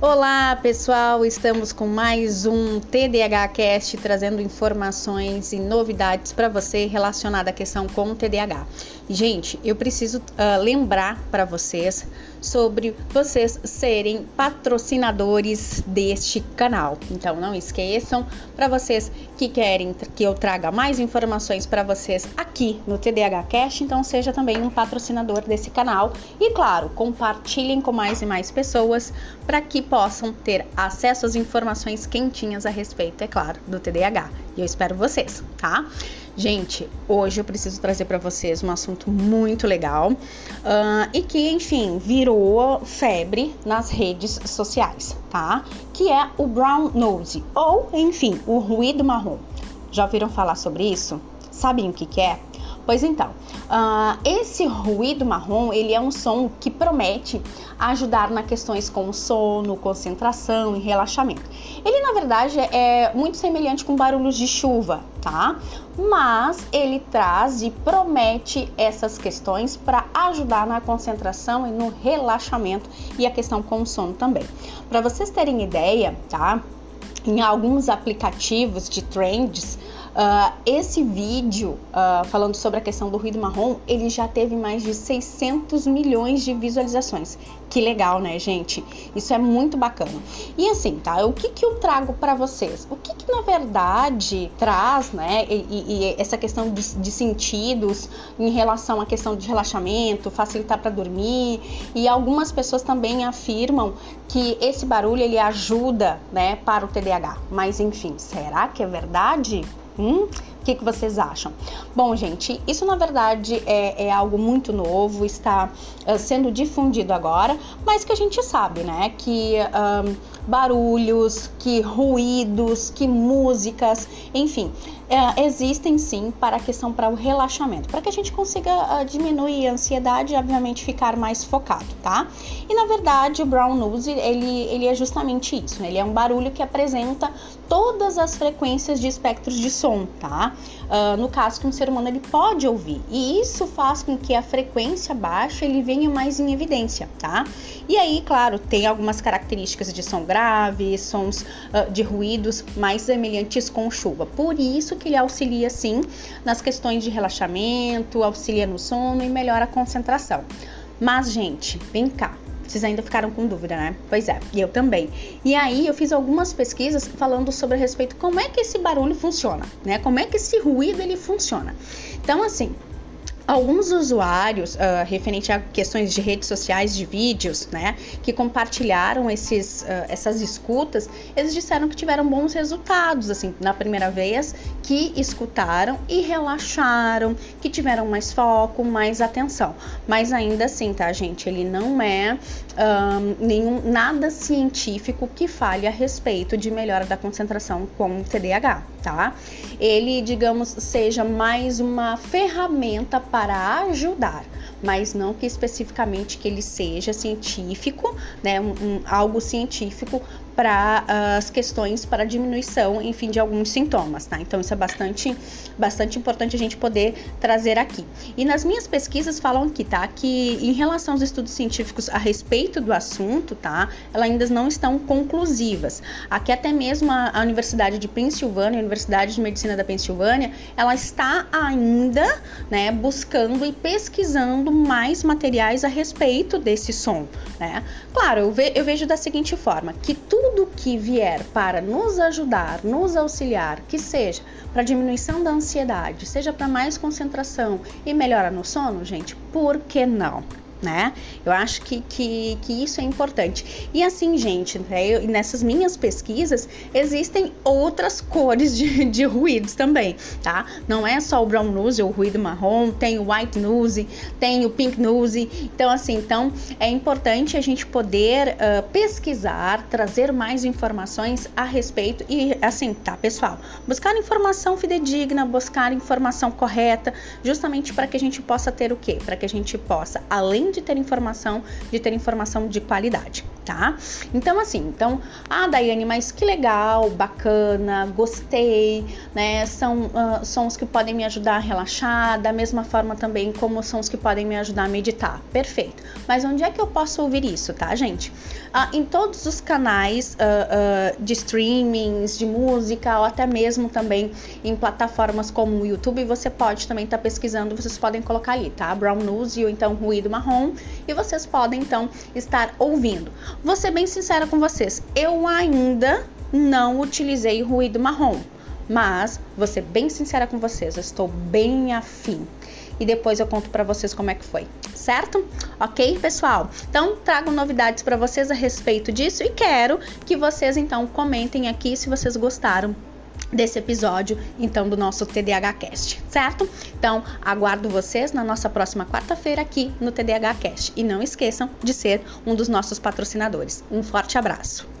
Olá pessoal, estamos com mais um TDAH Cast trazendo informações e novidades para você relacionada à questão com o TDAH. Gente, eu preciso uh, lembrar para vocês sobre vocês serem patrocinadores deste canal. Então não esqueçam, para vocês que querem que eu traga mais informações para vocês aqui no TDAH Cast, então seja também um patrocinador desse canal e claro, compartilhem com mais e mais pessoas para que possam ter acesso às informações quentinhas a respeito, é claro, do TDAH. E eu espero vocês, tá? Gente, hoje eu preciso trazer para vocês um assunto muito legal uh, e que, enfim, virou febre nas redes sociais, tá? Que é o brown nose, ou, enfim, o ruído marrom. Já ouviram falar sobre isso? Sabem o que, que é? Pois então, uh, esse ruído marrom ele é um som que promete ajudar na questões como sono, concentração e relaxamento. Ele na verdade é muito semelhante com barulhos de chuva, tá? Mas ele traz e promete essas questões para ajudar na concentração e no relaxamento e a questão com o sono também. Para vocês terem ideia, tá? Em alguns aplicativos de trends, Uh, esse vídeo uh, falando sobre a questão do ruído marrom, ele já teve mais de 600 milhões de visualizações. Que legal, né, gente? Isso é muito bacana. E assim, tá? O que que eu trago para vocês? O que que na verdade traz, né? E, e essa questão de, de, sentidos em relação à questão de relaxamento, facilitar para dormir. E algumas pessoas também afirmam que esse barulho ele ajuda, né, para o TDAH. Mas enfim, será que é verdade? Hum? O que, que vocês acham? Bom, gente, isso na verdade é, é algo muito novo, está uh, sendo difundido agora, mas que a gente sabe, né? Que um, barulhos, que ruídos, que músicas, enfim, é, existem sim para a questão para o relaxamento, para que a gente consiga uh, diminuir a ansiedade e obviamente ficar mais focado, tá? E na verdade o brown noise ele, ele é justamente isso, né? Ele é um barulho que apresenta todas as frequências de espectros de som, tá? Uh, no caso que um ser humano ele pode ouvir e isso faz com que a frequência baixa ele venha mais em evidência, tá? E aí, claro, tem algumas características de som grave, sons uh, de ruídos mais semelhantes com chuva. Por isso que ele auxilia sim nas questões de relaxamento, auxilia no sono e melhora a concentração. Mas, gente, vem cá. Vocês ainda ficaram com dúvida, né? Pois é, e eu também. E aí eu fiz algumas pesquisas falando sobre a respeito como é que esse barulho funciona, né? Como é que esse ruído ele funciona. Então, assim, alguns usuários, uh, referente a questões de redes sociais, de vídeos, né, que compartilharam esses, uh, essas escutas, eles disseram que tiveram bons resultados, assim, na primeira vez, que escutaram e relaxaram, que tiveram mais foco, mais atenção. Mas ainda assim, tá, gente, ele não é um, nenhum nada científico que fale a respeito de melhora da concentração com TDAH, tá? Ele, digamos, seja mais uma ferramenta para para ajudar, mas não que especificamente que ele seja científico, né, um, um, algo científico para uh, as questões para diminuição, enfim, de alguns sintomas, tá? Então isso é bastante, bastante importante a gente poder trazer aqui. E nas minhas pesquisas falam aqui, tá? Que em relação aos estudos científicos a respeito do assunto, tá? Elas ainda não estão conclusivas. Aqui até mesmo a, a Universidade de Pensilvânia, a Universidade de Medicina da Pensilvânia, ela está ainda, né, buscando e pesquisando mais materiais a respeito desse som, né? Claro, eu, ve, eu vejo da seguinte forma, que tudo tudo que vier para nos ajudar, nos auxiliar, que seja para diminuição da ansiedade, seja para mais concentração e melhora no sono, gente, por que não? Né? Eu acho que, que, que isso é importante. E assim, gente, né, eu, nessas minhas pesquisas existem outras cores de, de ruídos também, tá? Não é só o brown noise, o ruído marrom, tem o white noise, tem o pink noise. Então, assim, então é importante a gente poder uh, pesquisar, trazer mais informações a respeito e assim, tá, pessoal? Buscar informação fidedigna, buscar informação correta, justamente para que a gente possa ter o quê? Para que a gente possa, além de ter informação, de ter informação de qualidade, tá? Então, assim, então, ah, Daiane, mas que legal, bacana, gostei, né? São uh, sons que podem me ajudar a relaxar, da mesma forma também como sons que podem me ajudar a meditar. Perfeito. Mas onde é que eu posso ouvir isso, tá, gente? Uh, em todos os canais uh, de streamings, de música, ou até mesmo também em plataformas como o YouTube, você pode também estar tá pesquisando, vocês podem colocar ali, tá? Brown noise ou então ruído marrom, e vocês podem então estar ouvindo. Vou ser bem sincera com vocês, eu ainda não utilizei ruído marrom, mas vou ser bem sincera com vocês, estou bem afim. E depois eu conto para vocês como é que foi, certo? Ok, pessoal? Então trago novidades para vocês a respeito disso e quero que vocês então comentem aqui se vocês gostaram desse episódio, então, do nosso TDAH Cast, certo? Então, aguardo vocês na nossa próxima quarta-feira aqui no TDAH Cast. E não esqueçam de ser um dos nossos patrocinadores. Um forte abraço!